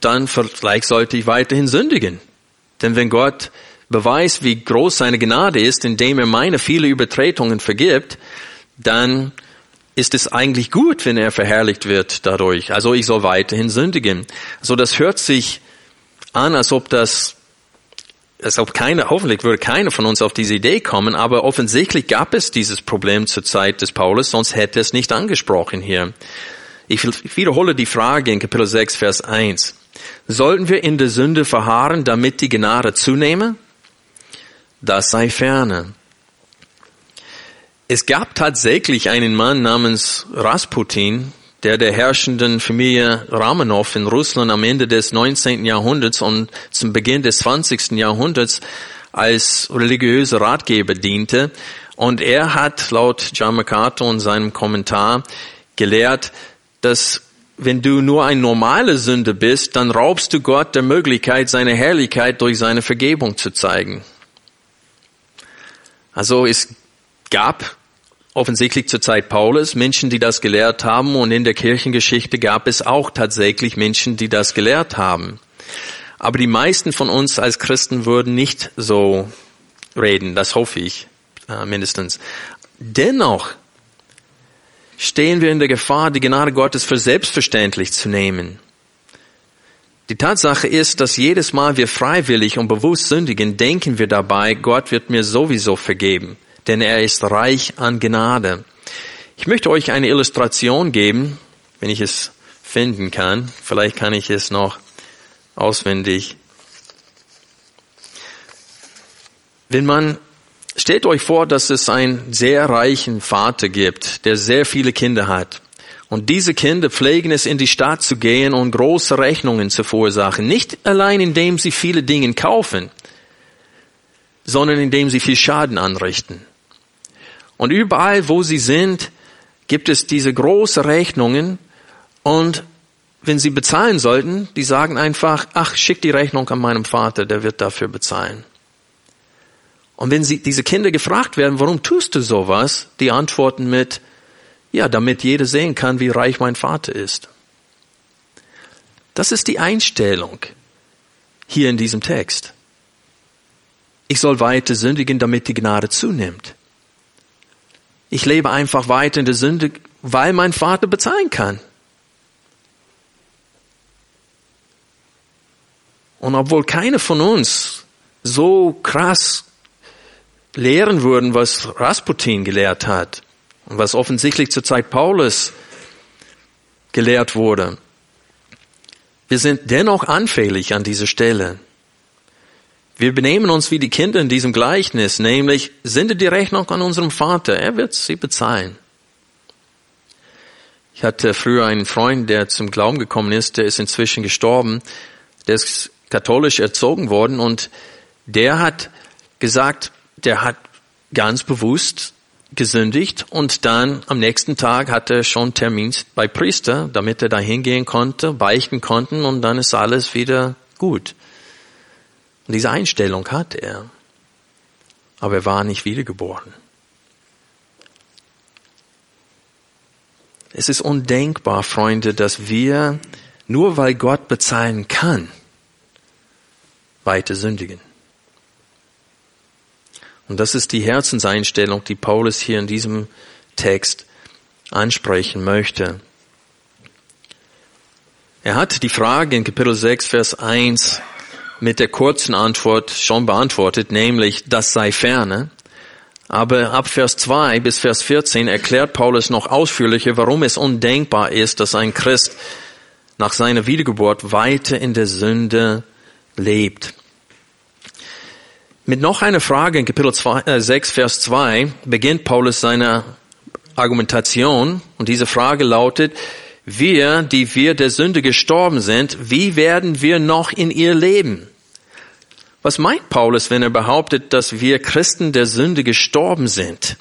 dann vielleicht sollte ich weiterhin sündigen. Denn wenn Gott beweist, wie groß seine Gnade ist, indem er meine viele Übertretungen vergibt, dann ist es eigentlich gut, wenn er verherrlicht wird dadurch. Also ich soll weiterhin sündigen. Also das hört sich an, als ob das, als ob keine, hoffentlich würde keiner von uns auf diese Idee kommen, aber offensichtlich gab es dieses Problem zur Zeit des Paulus, sonst hätte es nicht angesprochen hier. Ich wiederhole die Frage in Kapitel 6, Vers 1. Sollten wir in der Sünde verharren, damit die Gnade zunehme? Das sei ferne. Es gab tatsächlich einen Mann namens Rasputin, der der herrschenden Familie Ramanow in Russland am Ende des 19. Jahrhunderts und zum Beginn des 20. Jahrhunderts als religiöser Ratgeber diente. Und er hat laut John MacArthur in seinem Kommentar gelehrt, dass wenn du nur ein normale Sünde bist, dann raubst du Gott der Möglichkeit, seine Herrlichkeit durch seine Vergebung zu zeigen. Also es gab offensichtlich zur Zeit Paulus Menschen, die das gelehrt haben und in der Kirchengeschichte gab es auch tatsächlich Menschen, die das gelehrt haben. Aber die meisten von uns als Christen würden nicht so reden, das hoffe ich äh, mindestens. Dennoch stehen wir in der Gefahr, die Gnade Gottes für selbstverständlich zu nehmen. Die Tatsache ist, dass jedes Mal wir freiwillig und bewusst sündigen, denken wir dabei, Gott wird mir sowieso vergeben, denn er ist reich an Gnade. Ich möchte euch eine Illustration geben, wenn ich es finden kann. Vielleicht kann ich es noch auswendig. Wenn man Stellt euch vor, dass es einen sehr reichen Vater gibt, der sehr viele Kinder hat. Und diese Kinder pflegen es, in die Stadt zu gehen und große Rechnungen zu verursachen. Nicht allein, indem sie viele Dinge kaufen, sondern indem sie viel Schaden anrichten. Und überall, wo sie sind, gibt es diese große Rechnungen und wenn sie bezahlen sollten, die sagen einfach, ach, schick die Rechnung an meinem Vater, der wird dafür bezahlen. Und wenn sie, diese Kinder gefragt werden, warum tust du sowas, die antworten mit, ja, damit jeder sehen kann, wie reich mein Vater ist. Das ist die Einstellung hier in diesem Text. Ich soll weiter sündigen, damit die Gnade zunimmt. Ich lebe einfach weiter in der Sünde, weil mein Vater bezahlen kann. Und obwohl keiner von uns so krass lehren würden, was Rasputin gelehrt hat und was offensichtlich zur Zeit Paulus gelehrt wurde. Wir sind dennoch anfällig an dieser Stelle. Wir benehmen uns wie die Kinder in diesem Gleichnis, nämlich sende die Rechnung an unserem Vater, er wird sie bezahlen. Ich hatte früher einen Freund, der zum Glauben gekommen ist, der ist inzwischen gestorben, der ist katholisch erzogen worden und der hat gesagt, der hat ganz bewusst gesündigt und dann am nächsten Tag hat er schon Termin bei Priester, damit er da hingehen konnte, beichten konnten und dann ist alles wieder gut. Und diese Einstellung hatte er. Aber er war nicht wiedergeboren. Es ist undenkbar, Freunde, dass wir, nur weil Gott bezahlen kann, weiter sündigen. Und das ist die Herzenseinstellung, die Paulus hier in diesem Text ansprechen möchte. Er hat die Frage in Kapitel 6, Vers 1 mit der kurzen Antwort schon beantwortet, nämlich, das sei ferne. Aber ab Vers 2 bis Vers 14 erklärt Paulus noch ausführlicher, warum es undenkbar ist, dass ein Christ nach seiner Wiedergeburt weiter in der Sünde lebt. Mit noch einer Frage in Kapitel 2, äh, 6, Vers 2 beginnt Paulus seine Argumentation und diese Frage lautet, wir, die wir der Sünde gestorben sind, wie werden wir noch in ihr leben? Was meint Paulus, wenn er behauptet, dass wir Christen der Sünde gestorben sind?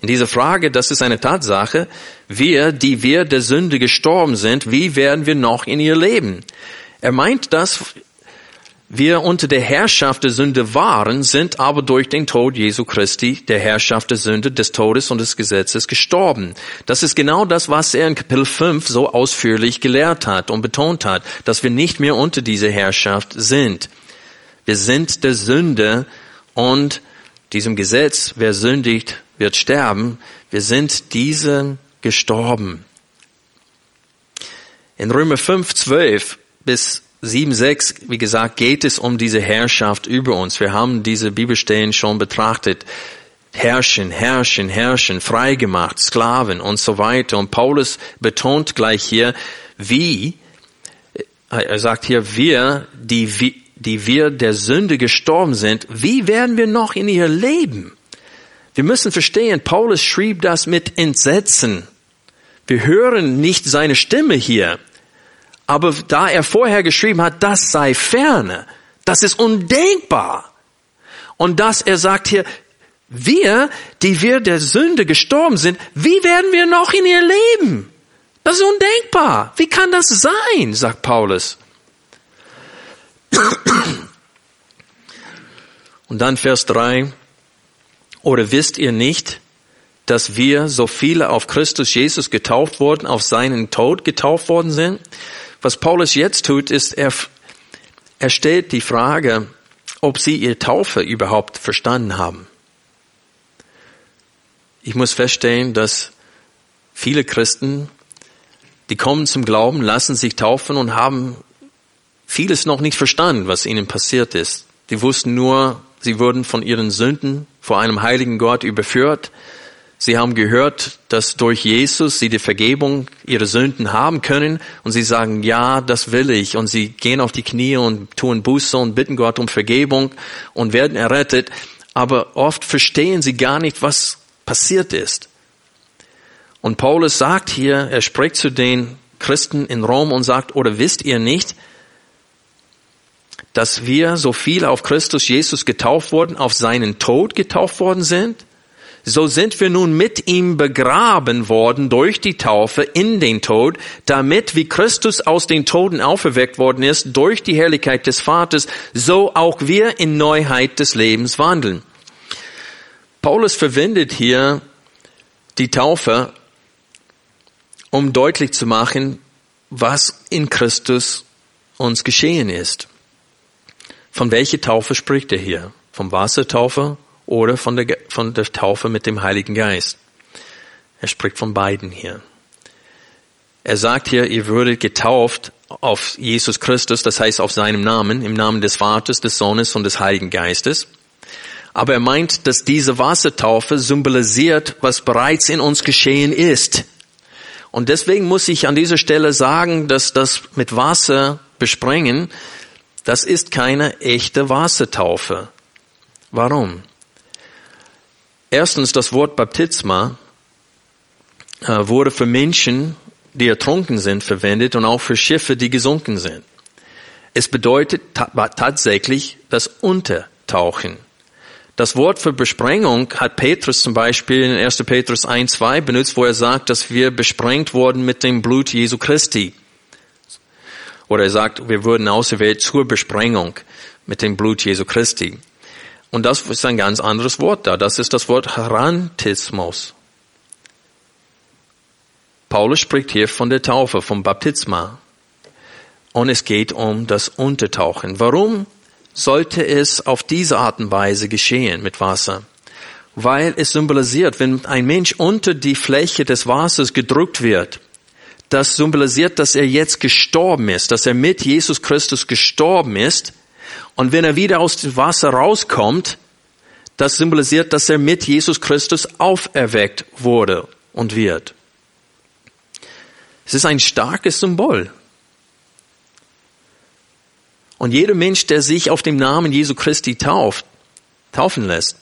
In dieser Frage, das ist eine Tatsache, wir, die wir der Sünde gestorben sind, wie werden wir noch in ihr leben? Er meint das wir unter der Herrschaft der Sünde waren, sind aber durch den Tod Jesu Christi, der Herrschaft der Sünde, des Todes und des Gesetzes gestorben. Das ist genau das, was er in Kapitel 5 so ausführlich gelehrt hat und betont hat, dass wir nicht mehr unter dieser Herrschaft sind. Wir sind der Sünde und diesem Gesetz, wer sündigt, wird sterben. Wir sind diesem gestorben. In Römer 5, 12 bis 7.6, wie gesagt, geht es um diese Herrschaft über uns. Wir haben diese Bibelstellen schon betrachtet. Herrschen, herrschen, herrschen, freigemacht, Sklaven und so weiter. Und Paulus betont gleich hier, wie, er sagt hier, wir, die, die wir der Sünde gestorben sind, wie werden wir noch in ihr leben? Wir müssen verstehen, Paulus schrieb das mit Entsetzen. Wir hören nicht seine Stimme hier. Aber da er vorher geschrieben hat, das sei ferne, das ist undenkbar. Und dass er sagt hier, wir, die wir der Sünde gestorben sind, wie werden wir noch in ihr leben? Das ist undenkbar. Wie kann das sein, sagt Paulus. Und dann Vers 3. Oder wisst ihr nicht, dass wir so viele auf Christus Jesus getauft wurden, auf seinen Tod getauft worden sind? Was Paulus jetzt tut, ist, er, er stellt die Frage, ob sie ihre Taufe überhaupt verstanden haben. Ich muss feststellen, dass viele Christen, die kommen zum Glauben, lassen sich taufen und haben vieles noch nicht verstanden, was ihnen passiert ist. Die wussten nur, sie wurden von ihren Sünden vor einem heiligen Gott überführt. Sie haben gehört, dass durch Jesus sie die Vergebung ihrer Sünden haben können und sie sagen, ja, das will ich. Und sie gehen auf die Knie und tun Buße und bitten Gott um Vergebung und werden errettet. Aber oft verstehen sie gar nicht, was passiert ist. Und Paulus sagt hier, er spricht zu den Christen in Rom und sagt, oder wisst ihr nicht, dass wir so viele auf Christus Jesus getauft wurden, auf seinen Tod getauft worden sind? So sind wir nun mit ihm begraben worden durch die Taufe in den Tod, damit wie Christus aus den Toten auferweckt worden ist durch die Herrlichkeit des Vaters, so auch wir in Neuheit des Lebens wandeln. Paulus verwendet hier die Taufe, um deutlich zu machen, was in Christus uns geschehen ist. Von welcher Taufe spricht er hier? Vom Wassertaufe oder von der, von der Taufe mit dem Heiligen Geist? Er spricht von beiden hier. Er sagt hier, ihr würdet getauft auf Jesus Christus, das heißt auf seinem Namen, im Namen des Vaters, des Sohnes und des Heiligen Geistes. Aber er meint, dass diese Wassertaufe symbolisiert, was bereits in uns geschehen ist. Und deswegen muss ich an dieser Stelle sagen, dass das mit Wasser besprengen, das ist keine echte Wassertaufe. Warum? Erstens, das Wort Baptisma äh, wurde für Menschen, die ertrunken sind, verwendet und auch für Schiffe, die gesunken sind. Es bedeutet tatsächlich das Untertauchen. Das Wort für Besprengung hat Petrus zum Beispiel in 1. Petrus 1, 2 benutzt, wo er sagt, dass wir besprengt wurden mit dem Blut Jesu Christi. Oder er sagt, wir wurden auserwählt zur Besprengung mit dem Blut Jesu Christi. Und das ist ein ganz anderes Wort da. Das ist das Wort Harantismus. Paulus spricht hier von der Taufe, vom Baptisma. Und es geht um das Untertauchen. Warum sollte es auf diese Art und Weise geschehen mit Wasser. Weil es symbolisiert, wenn ein Mensch unter die Fläche des Wassers gedrückt wird, das symbolisiert, dass er jetzt gestorben ist, dass er mit Jesus Christus gestorben ist. Und wenn er wieder aus dem Wasser rauskommt, das symbolisiert, dass er mit Jesus Christus auferweckt wurde und wird. Es ist ein starkes Symbol. Und jeder Mensch, der sich auf dem Namen Jesu Christi tauft, taufen lässt,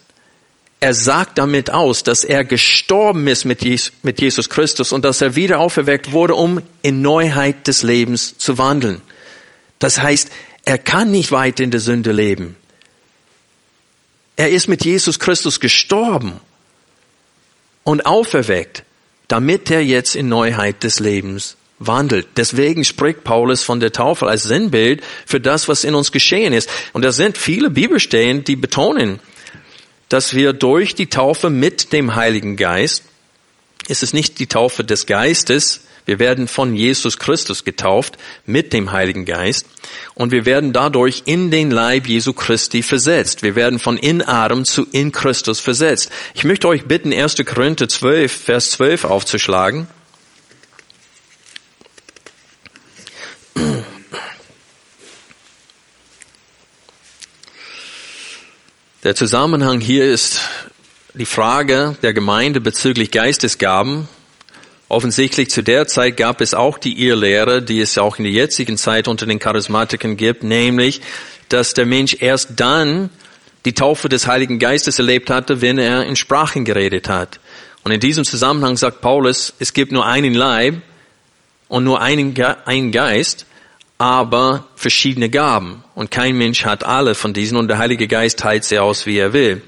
er sagt damit aus, dass er gestorben ist mit Jesus Christus und dass er wieder auferweckt wurde, um in Neuheit des Lebens zu wandeln. Das heißt, er kann nicht weiter in der Sünde leben. Er ist mit Jesus Christus gestorben und auferweckt, damit er jetzt in Neuheit des Lebens wandelt. Deswegen spricht Paulus von der Taufe als Sinnbild für das, was in uns geschehen ist. Und da sind viele Bibelstellen, die betonen, dass wir durch die Taufe mit dem Heiligen Geist, ist es nicht die Taufe des Geistes, wir werden von Jesus Christus getauft mit dem Heiligen Geist und wir werden dadurch in den Leib Jesu Christi versetzt. Wir werden von in Adam zu in Christus versetzt. Ich möchte euch bitten, 1. Korinther 12, Vers 12 aufzuschlagen. Der Zusammenhang hier ist die Frage der Gemeinde bezüglich Geistesgaben. Offensichtlich zu der Zeit gab es auch die Irrlehre, die es auch in der jetzigen Zeit unter den Charismatikern gibt, nämlich, dass der Mensch erst dann die Taufe des Heiligen Geistes erlebt hatte, wenn er in Sprachen geredet hat. Und in diesem Zusammenhang sagt Paulus, es gibt nur einen Leib und nur einen, Geist aber verschiedene Gaben. Und kein Mensch hat alle von diesen und der Heilige Geist teilt sie aus, wie er will.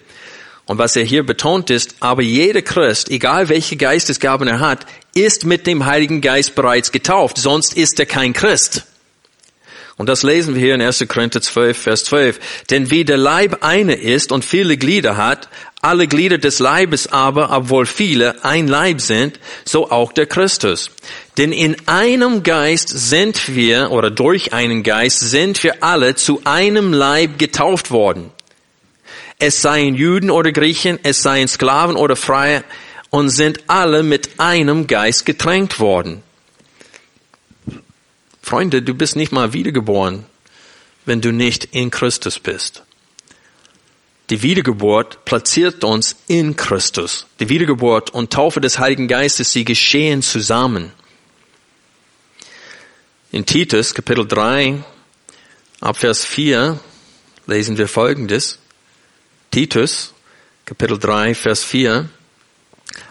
Und was er hier betont ist, aber jeder Christ, egal welche Geistesgaben er hat, ist mit dem Heiligen Geist bereits getauft, sonst ist er kein Christ. Und das lesen wir hier in 1. Korinther 12, Vers 12. Denn wie der Leib eine ist und viele Glieder hat, alle Glieder des Leibes aber, obwohl viele, ein Leib sind, so auch der Christus. Denn in einem Geist sind wir, oder durch einen Geist sind wir alle zu einem Leib getauft worden. Es seien Juden oder Griechen, es seien Sklaven oder Freie, und sind alle mit einem Geist getränkt worden. Freunde, du bist nicht mal wiedergeboren, wenn du nicht in Christus bist. Die Wiedergeburt platziert uns in Christus. Die Wiedergeburt und Taufe des Heiligen Geistes, sie geschehen zusammen. In Titus Kapitel 3, ab Vers 4 lesen wir Folgendes. Titus Kapitel 3, Vers 4.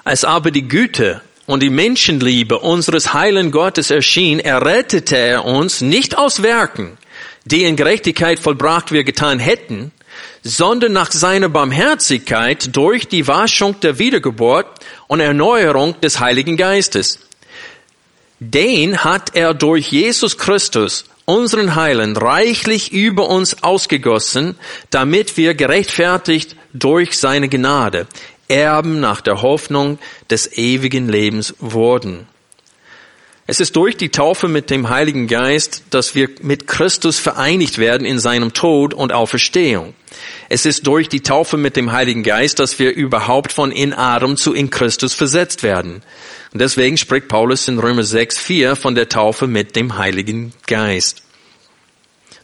Als aber die Güte und die Menschenliebe unseres heilen Gottes erschien, errettete er uns nicht aus Werken, die in Gerechtigkeit vollbracht wir getan hätten, sondern nach seiner Barmherzigkeit durch die Waschung der Wiedergeburt und Erneuerung des Heiligen Geistes. Den hat er durch Jesus Christus, unseren Heilen, reichlich über uns ausgegossen, damit wir gerechtfertigt durch seine Gnade Erben nach der Hoffnung des ewigen Lebens wurden. Es ist durch die Taufe mit dem Heiligen Geist, dass wir mit Christus vereinigt werden in seinem Tod und Auferstehung. Es ist durch die Taufe mit dem Heiligen Geist, dass wir überhaupt von in Adam zu in Christus versetzt werden. Und deswegen spricht Paulus in Römer 6, 4 von der Taufe mit dem Heiligen Geist.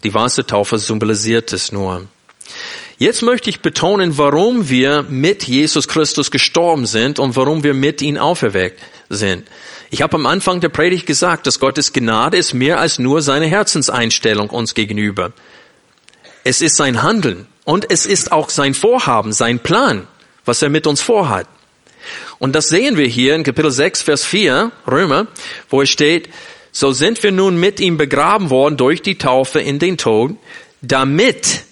Die Wassertaufe symbolisiert es nur. Jetzt möchte ich betonen, warum wir mit Jesus Christus gestorben sind und warum wir mit ihm auferweckt sind. Ich habe am Anfang der Predigt gesagt, dass Gottes Gnade ist mehr als nur seine Herzenseinstellung uns gegenüber. Es ist sein Handeln und es ist auch sein Vorhaben, sein Plan, was er mit uns vorhat. Und das sehen wir hier in Kapitel 6, Vers 4, Römer, wo es steht, so sind wir nun mit ihm begraben worden durch die Taufe in den Tod, damit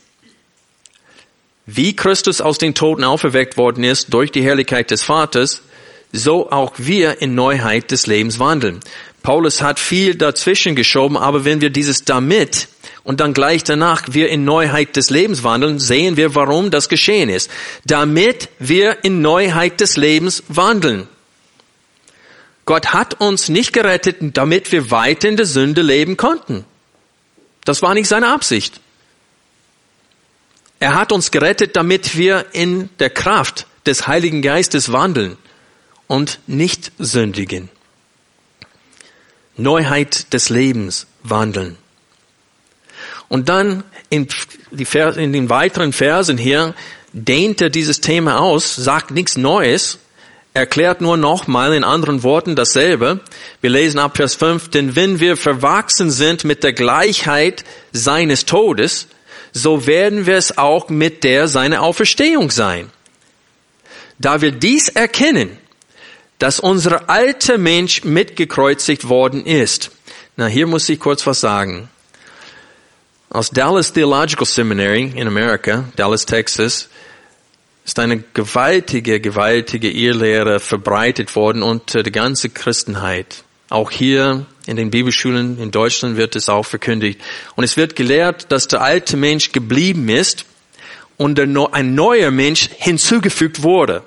wie Christus aus den Toten auferweckt worden ist durch die Herrlichkeit des Vaters, so auch wir in Neuheit des Lebens wandeln. Paulus hat viel dazwischen geschoben, aber wenn wir dieses damit und dann gleich danach wir in Neuheit des Lebens wandeln, sehen wir, warum das geschehen ist. Damit wir in Neuheit des Lebens wandeln. Gott hat uns nicht gerettet, damit wir weiter in der Sünde leben konnten. Das war nicht seine Absicht. Er hat uns gerettet, damit wir in der Kraft des Heiligen Geistes wandeln und nicht sündigen. Neuheit des Lebens wandeln. Und dann in, in den weiteren Versen hier dehnt er dieses Thema aus, sagt nichts Neues, erklärt nur nochmal in anderen Worten dasselbe. Wir lesen ab Vers 5, denn wenn wir verwachsen sind mit der Gleichheit seines Todes, so werden wir es auch mit der seiner Auferstehung sein. Da wir dies erkennen, dass unser alter Mensch mitgekreuzigt worden ist. Na, hier muss ich kurz was sagen. Aus Dallas Theological Seminary in Amerika, Dallas, Texas, ist eine gewaltige, gewaltige Irrlehre verbreitet worden unter die ganze Christenheit. Auch hier in den Bibelschulen in Deutschland wird es auch verkündigt. Und es wird gelehrt, dass der alte Mensch geblieben ist und ein neuer Mensch hinzugefügt wurde.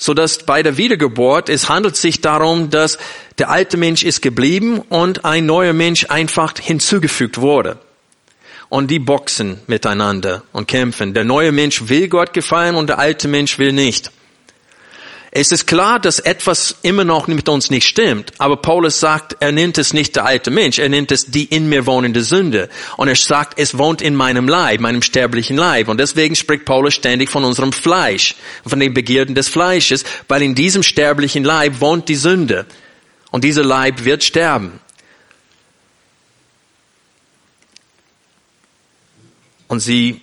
So dass bei der Wiedergeburt, es handelt sich darum, dass der alte Mensch ist geblieben und ein neuer Mensch einfach hinzugefügt wurde. Und die boxen miteinander und kämpfen. Der neue Mensch will Gott gefallen und der alte Mensch will nicht. Es ist klar, dass etwas immer noch mit uns nicht stimmt, aber Paulus sagt, er nennt es nicht der alte Mensch, er nennt es die in mir wohnende Sünde. Und er sagt, es wohnt in meinem Leib, meinem sterblichen Leib. Und deswegen spricht Paulus ständig von unserem Fleisch, von den Begierden des Fleisches, weil in diesem sterblichen Leib wohnt die Sünde. Und dieser Leib wird sterben. Und sie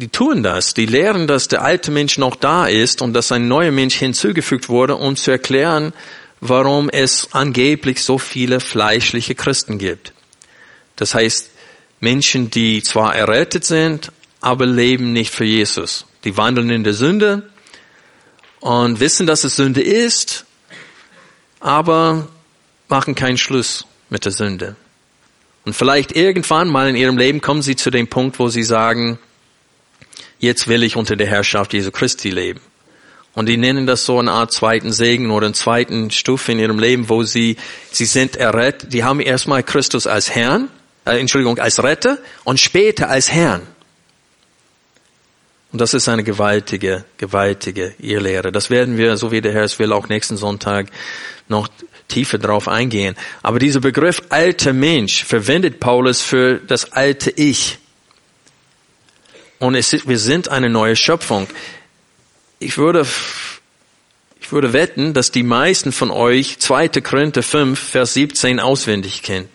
die tun das, die lehren, dass der alte Mensch noch da ist und dass ein neuer Mensch hinzugefügt wurde, um zu erklären, warum es angeblich so viele fleischliche Christen gibt. Das heißt, Menschen, die zwar errettet sind, aber leben nicht für Jesus. Die wandeln in der Sünde und wissen, dass es Sünde ist, aber machen keinen Schluss mit der Sünde. Und vielleicht irgendwann mal in ihrem Leben kommen sie zu dem Punkt, wo sie sagen, jetzt will ich unter der Herrschaft Jesu Christi leben. Und die nennen das so eine Art zweiten Segen oder eine zweiten Stufe in ihrem Leben, wo sie, sie sind errettet. Die haben erstmal Christus als Herrn, äh, Entschuldigung, als Retter und später als Herrn. Und das ist eine gewaltige, gewaltige Irrlehre. Das werden wir, so wie der Herr es will, auch nächsten Sonntag noch tiefer drauf eingehen. Aber dieser Begriff alter Mensch verwendet Paulus für das alte Ich. Und ist, wir sind eine neue Schöpfung. Ich würde, ich würde wetten, dass die meisten von euch 2. Korinther 5, Vers 17 auswendig kennen.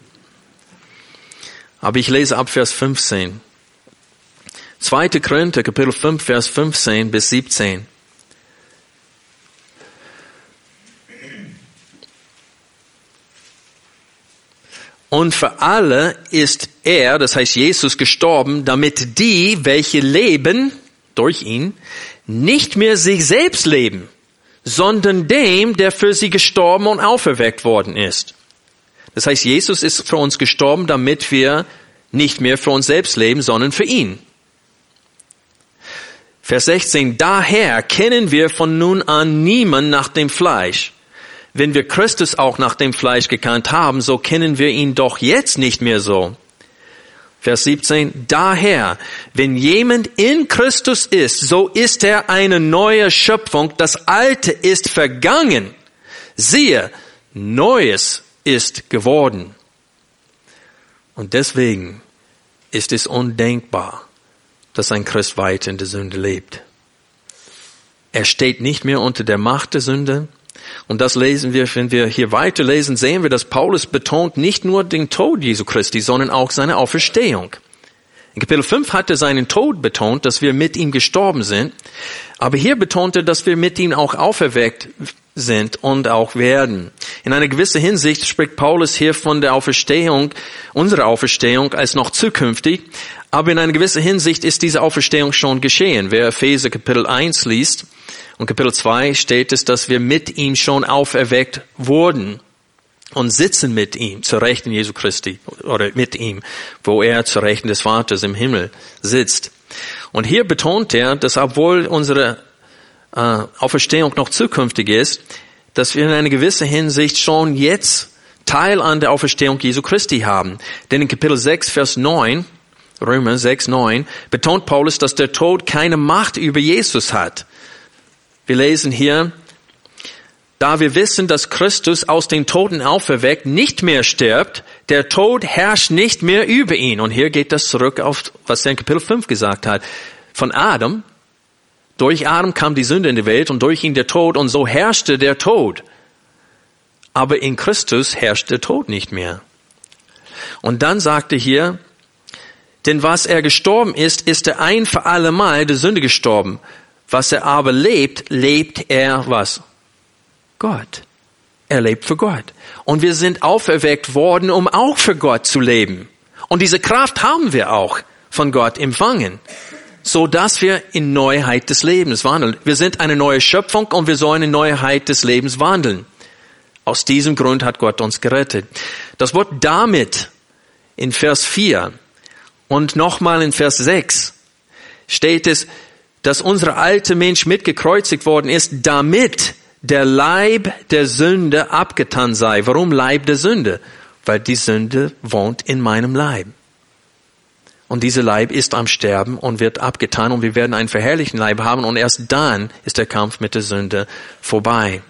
Aber ich lese ab Vers 15. 2. Korinther, Kapitel 5, Vers 15 bis 17. Und für alle ist er, das heißt Jesus, gestorben, damit die, welche leben durch ihn, nicht mehr sich selbst leben, sondern dem, der für sie gestorben und auferweckt worden ist. Das heißt, Jesus ist für uns gestorben, damit wir nicht mehr für uns selbst leben, sondern für ihn. Vers 16, daher kennen wir von nun an niemand nach dem Fleisch. Wenn wir Christus auch nach dem Fleisch gekannt haben, so kennen wir ihn doch jetzt nicht mehr so. Vers 17, daher, wenn jemand in Christus ist, so ist er eine neue Schöpfung, das Alte ist vergangen. Siehe, Neues ist geworden. Und deswegen ist es undenkbar, dass ein Christ weiter in der Sünde lebt. Er steht nicht mehr unter der Macht der Sünde, und das lesen wir, wenn wir hier weiterlesen, sehen wir, dass Paulus betont nicht nur den Tod Jesu Christi, sondern auch seine Auferstehung. In Kapitel 5 hat er seinen Tod betont, dass wir mit ihm gestorben sind. Aber hier betont er, dass wir mit ihm auch auferweckt sind und auch werden. In einer gewissen Hinsicht spricht Paulus hier von der Auferstehung, unserer Auferstehung als noch zukünftig. Aber in einer gewissen Hinsicht ist diese Auferstehung schon geschehen. Wer Epheser Kapitel 1 liest, und Kapitel 2 steht es, dass wir mit ihm schon auferweckt wurden und sitzen mit ihm zur Rechten Jesu Christi oder mit ihm, wo er zur Rechten des Vaters im Himmel sitzt. Und hier betont er, dass obwohl unsere äh, Auferstehung noch zukünftig ist, dass wir in einer gewissen Hinsicht schon jetzt Teil an der Auferstehung Jesu Christi haben. Denn in Kapitel 6, Vers 9, Römer 6, 9, betont Paulus, dass der Tod keine Macht über Jesus hat. Wir lesen hier, da wir wissen, dass Christus aus den Toten auferweckt, nicht mehr stirbt, der Tod herrscht nicht mehr über ihn. Und hier geht das zurück auf, was er in Kapitel 5 gesagt hat. Von Adam, durch Adam kam die Sünde in die Welt und durch ihn der Tod und so herrschte der Tod. Aber in Christus herrscht der Tod nicht mehr. Und dann sagte hier, denn was er gestorben ist, ist er ein für alle Mal der Sünde gestorben. Was er aber lebt, lebt er was? Gott. Er lebt für Gott. Und wir sind auferweckt worden, um auch für Gott zu leben. Und diese Kraft haben wir auch von Gott empfangen, so dass wir in Neuheit des Lebens wandeln. Wir sind eine neue Schöpfung und wir sollen in Neuheit des Lebens wandeln. Aus diesem Grund hat Gott uns gerettet. Das Wort damit in Vers 4 und nochmal in Vers 6 steht es, dass unser alte Mensch mitgekreuzigt worden ist, damit der Leib der Sünde abgetan sei. Warum Leib der Sünde? Weil die Sünde wohnt in meinem Leib. Und dieser Leib ist am Sterben und wird abgetan und wir werden einen verherrlichten Leib haben und erst dann ist der Kampf mit der Sünde vorbei.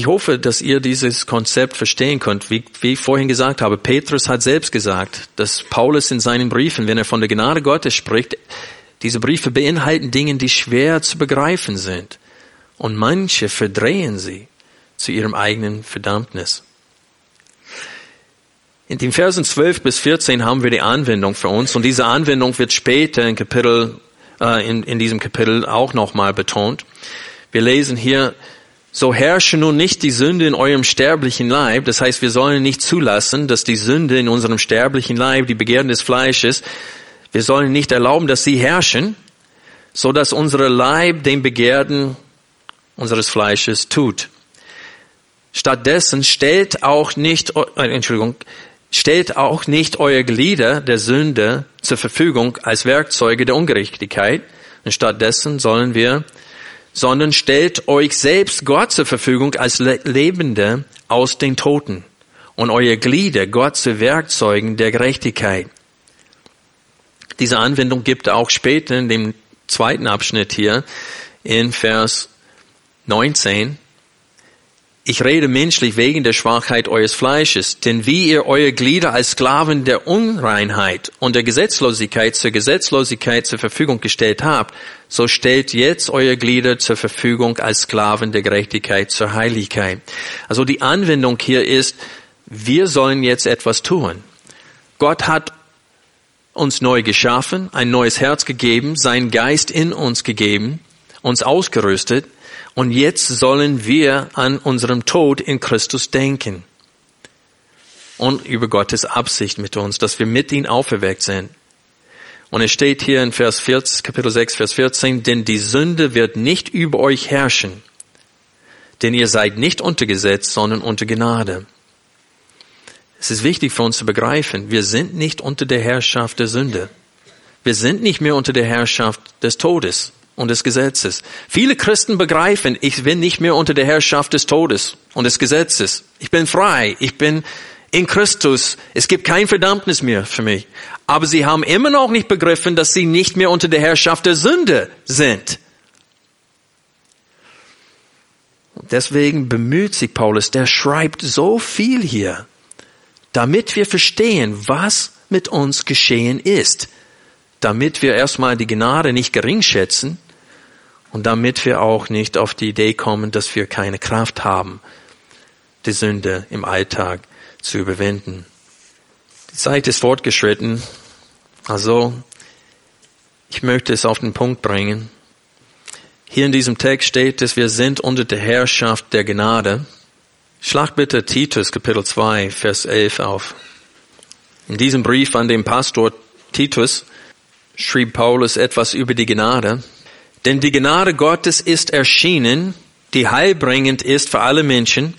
Ich hoffe, dass ihr dieses Konzept verstehen könnt. Wie, wie ich vorhin gesagt habe, Petrus hat selbst gesagt, dass Paulus in seinen Briefen, wenn er von der Gnade Gottes spricht, diese Briefe beinhalten Dinge, die schwer zu begreifen sind. Und manche verdrehen sie zu ihrem eigenen Verdammnis. In den Versen 12 bis 14 haben wir die Anwendung für uns und diese Anwendung wird später in Kapitel, äh, in, in diesem Kapitel auch nochmal betont. Wir lesen hier, so herrsche nun nicht die Sünde in eurem sterblichen Leib. Das heißt, wir sollen nicht zulassen, dass die Sünde in unserem sterblichen Leib, die Begehren des Fleisches, wir sollen nicht erlauben, dass sie herrschen, so dass unsere Leib den Begehrten unseres Fleisches tut. Stattdessen stellt auch nicht, äh, Entschuldigung, stellt auch nicht eure Glieder der Sünde zur Verfügung als Werkzeuge der Ungerechtigkeit. Und stattdessen sollen wir, sondern stellt euch selbst Gott zur Verfügung als Lebende aus den Toten und eure Glieder Gott zu Werkzeugen der Gerechtigkeit. Diese Anwendung gibt auch später in dem zweiten Abschnitt hier in Vers 19. Ich rede menschlich wegen der Schwachheit eures Fleisches, denn wie ihr eure Glieder als Sklaven der Unreinheit und der Gesetzlosigkeit zur Gesetzlosigkeit zur Verfügung gestellt habt, so stellt jetzt eure Glieder zur Verfügung als Sklaven der Gerechtigkeit zur Heiligkeit. Also die Anwendung hier ist, wir sollen jetzt etwas tun. Gott hat uns neu geschaffen, ein neues Herz gegeben, seinen Geist in uns gegeben, uns ausgerüstet und jetzt sollen wir an unserem Tod in Christus denken und über Gottes Absicht mit uns, dass wir mit ihm auferweckt sind. Und es steht hier in Vers 14, Kapitel 6, Vers 14, denn die Sünde wird nicht über euch herrschen, denn ihr seid nicht unter Gesetz, sondern unter Gnade. Es ist wichtig für uns zu begreifen, wir sind nicht unter der Herrschaft der Sünde. Wir sind nicht mehr unter der Herrschaft des Todes und des Gesetzes. Viele Christen begreifen, ich bin nicht mehr unter der Herrschaft des Todes und des Gesetzes. Ich bin frei. Ich bin in Christus. Es gibt kein Verdammnis mehr für mich. Aber sie haben immer noch nicht begriffen, dass sie nicht mehr unter der Herrschaft der Sünde sind. Deswegen bemüht sich Paulus, der schreibt so viel hier damit wir verstehen, was mit uns geschehen ist, damit wir erstmal die Gnade nicht gering schätzen und damit wir auch nicht auf die Idee kommen, dass wir keine Kraft haben, die Sünde im Alltag zu überwinden. Die Zeit ist fortgeschritten, also ich möchte es auf den Punkt bringen. Hier in diesem Text steht es, wir sind unter der Herrschaft der Gnade. Schlag bitte Titus Kapitel 2, Vers 11 auf. In diesem Brief an den Pastor Titus schrieb Paulus etwas über die Gnade. Denn die Gnade Gottes ist erschienen, die heilbringend ist für alle Menschen.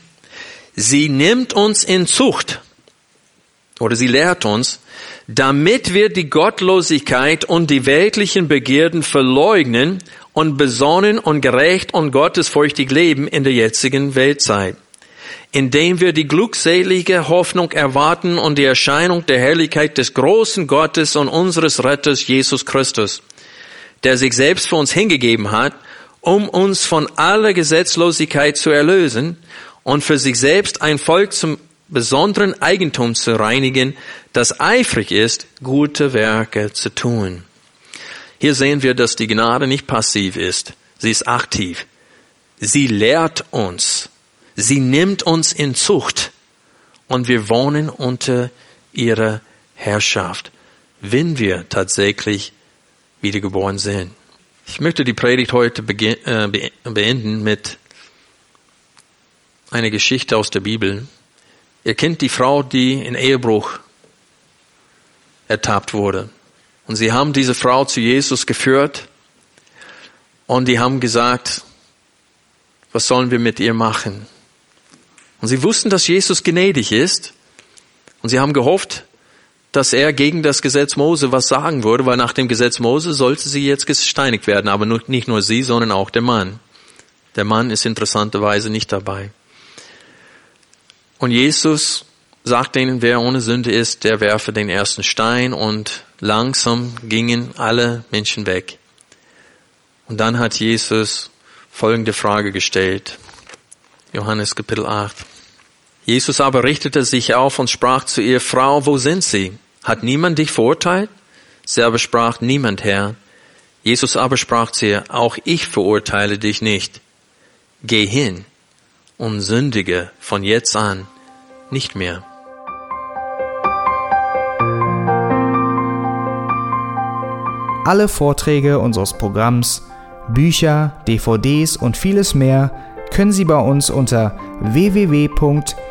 Sie nimmt uns in Zucht oder sie lehrt uns, damit wir die Gottlosigkeit und die weltlichen Begierden verleugnen und besonnen und gerecht und gottesfurchtig leben in der jetzigen Weltzeit indem wir die glückselige Hoffnung erwarten und die Erscheinung der Herrlichkeit des großen Gottes und unseres Retters Jesus Christus, der sich selbst für uns hingegeben hat, um uns von aller Gesetzlosigkeit zu erlösen und für sich selbst ein Volk zum besonderen Eigentum zu reinigen, das eifrig ist, gute Werke zu tun. Hier sehen wir, dass die Gnade nicht passiv ist, sie ist aktiv. Sie lehrt uns, Sie nimmt uns in Zucht und wir wohnen unter ihrer Herrschaft, wenn wir tatsächlich wiedergeboren sind. Ich möchte die Predigt heute äh, beenden mit einer Geschichte aus der Bibel. Ihr kennt die Frau, die in Ehebruch ertappt wurde. Und sie haben diese Frau zu Jesus geführt und die haben gesagt, was sollen wir mit ihr machen? Und sie wussten, dass Jesus gnädig ist. Und sie haben gehofft, dass er gegen das Gesetz Mose was sagen würde, weil nach dem Gesetz Mose sollte sie jetzt gesteinigt werden. Aber nicht nur sie, sondern auch der Mann. Der Mann ist interessanterweise nicht dabei. Und Jesus sagt ihnen, wer ohne Sünde ist, der werfe den ersten Stein und langsam gingen alle Menschen weg. Und dann hat Jesus folgende Frage gestellt. Johannes Kapitel 8. Jesus aber richtete sich auf und sprach zu ihr, Frau, wo sind sie? Hat niemand dich verurteilt? Sie aber sprach, niemand, Herr. Jesus aber sprach zu ihr, auch ich verurteile dich nicht. Geh hin und sündige von jetzt an nicht mehr. Alle Vorträge unseres Programms, Bücher, DVDs und vieles mehr können Sie bei uns unter www.de